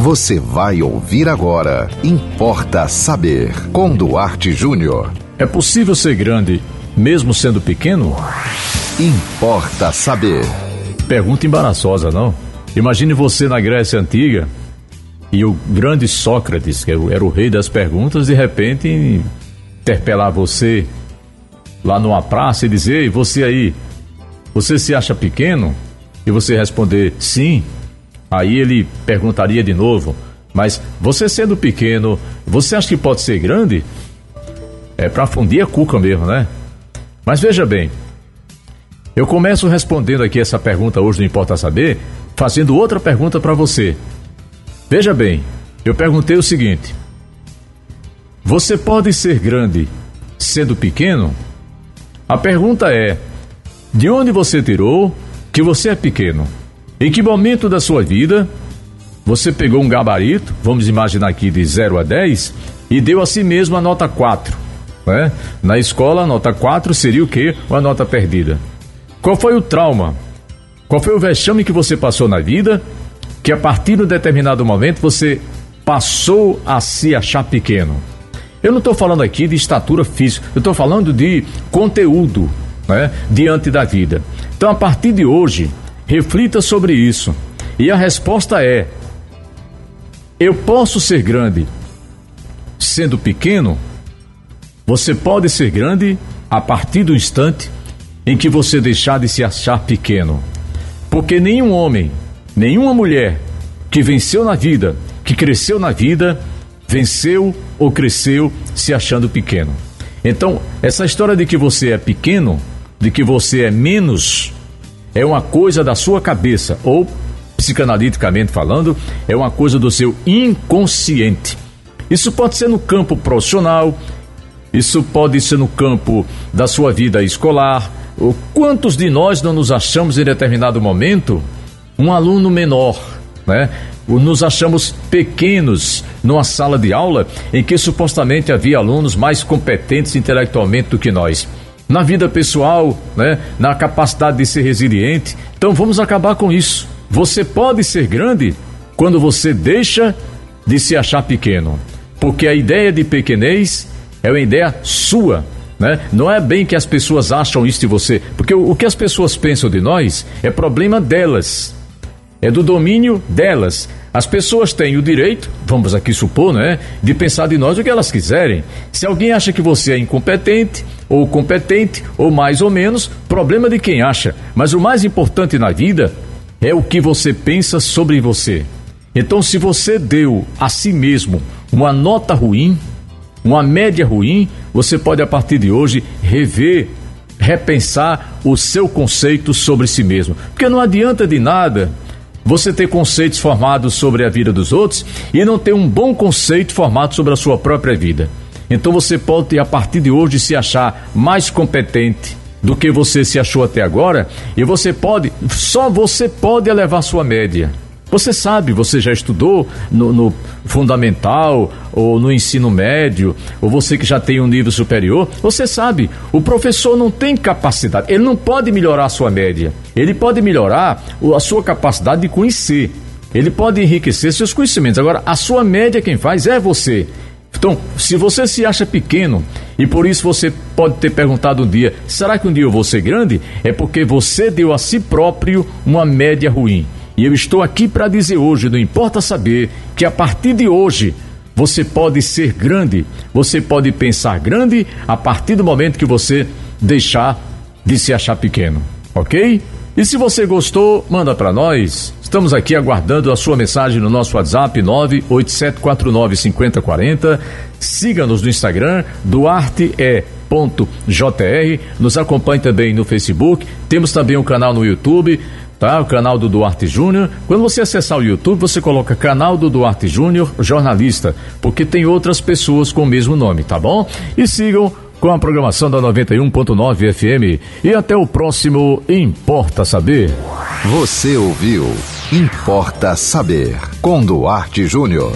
Você vai ouvir agora. Importa saber. Com Duarte Júnior. É possível ser grande mesmo sendo pequeno? Importa saber. Pergunta embaraçosa, não? Imagine você na Grécia Antiga e o grande Sócrates, que era o rei das perguntas, de repente interpelar você lá numa praça e dizer: Ei, você aí, você se acha pequeno? E você responder sim. Aí ele perguntaria de novo: Mas você sendo pequeno, você acha que pode ser grande? É para fundir a cuca mesmo, né? Mas veja bem, eu começo respondendo aqui essa pergunta hoje, não importa saber, fazendo outra pergunta para você. Veja bem, eu perguntei o seguinte: Você pode ser grande sendo pequeno? A pergunta é: De onde você tirou que você é pequeno? Em que momento da sua vida você pegou um gabarito, vamos imaginar aqui de 0 a 10, e deu a si mesmo a nota 4? Né? Na escola, a nota 4 seria o quê? Uma nota perdida. Qual foi o trauma? Qual foi o vexame que você passou na vida que a partir de um determinado momento você passou a se achar pequeno? Eu não estou falando aqui de estatura física, eu estou falando de conteúdo né, diante da vida. Então, a partir de hoje, reflita sobre isso. E a resposta é: eu posso ser grande sendo pequeno? Você pode ser grande a partir do instante em que você deixar de se achar pequeno. Porque nenhum homem, nenhuma mulher que venceu na vida, que cresceu na vida, venceu ou cresceu se achando pequeno. Então, essa história de que você é pequeno, de que você é menos, é uma coisa da sua cabeça, ou, psicanaliticamente falando, é uma coisa do seu inconsciente. Isso pode ser no campo profissional, isso pode ser no campo da sua vida escolar. Quantos de nós não nos achamos em determinado momento um aluno menor, né? Nos achamos pequenos numa sala de aula em que supostamente havia alunos mais competentes intelectualmente do que nós. Na vida pessoal, né? na capacidade de ser resiliente. Então vamos acabar com isso. Você pode ser grande quando você deixa de se achar pequeno. Porque a ideia de pequenez é uma ideia sua. Né? Não é bem que as pessoas acham isso de você, porque o, o que as pessoas pensam de nós é problema delas, é do domínio delas. As pessoas têm o direito, vamos aqui supor, né, de pensar de nós o que elas quiserem. Se alguém acha que você é incompetente, ou competente, ou mais ou menos, problema de quem acha. Mas o mais importante na vida é o que você pensa sobre você. Então, se você deu a si mesmo uma nota ruim, uma média ruim, você pode a partir de hoje rever, repensar o seu conceito sobre si mesmo. Porque não adianta de nada você ter conceitos formados sobre a vida dos outros e não ter um bom conceito formado sobre a sua própria vida. Então você pode a partir de hoje se achar mais competente do que você se achou até agora e você pode, só você pode elevar sua média. Você sabe, você já estudou no, no, fundamental ou no ensino médio, ou você que já tem um nível superior, você sabe, o professor não tem capacidade, ele não pode melhorar a sua média, ele pode melhorar a sua capacidade de conhecer, ele pode enriquecer seus conhecimentos. Agora, a sua média quem faz é você. Então, se você se acha pequeno e por isso você pode ter perguntado um dia: será que um dia eu vou ser grande? É porque você deu a si próprio uma média ruim. E eu estou aqui para dizer hoje, não importa saber, que a partir de hoje você pode ser grande, você pode pensar grande a partir do momento que você deixar de se achar pequeno, ok? E se você gostou, manda para nós. Estamos aqui aguardando a sua mensagem no nosso WhatsApp 987495040. Siga-nos no Instagram, Duarte é .jr. Nos acompanhe também no Facebook. Temos também um canal no YouTube tá? O canal do Duarte Júnior. Quando você acessar o YouTube, você coloca canal do Duarte Júnior, jornalista, porque tem outras pessoas com o mesmo nome, tá bom? E sigam com a programação da 91.9 FM. E até o próximo Importa Saber. Você ouviu Importa Saber com Duarte Júnior.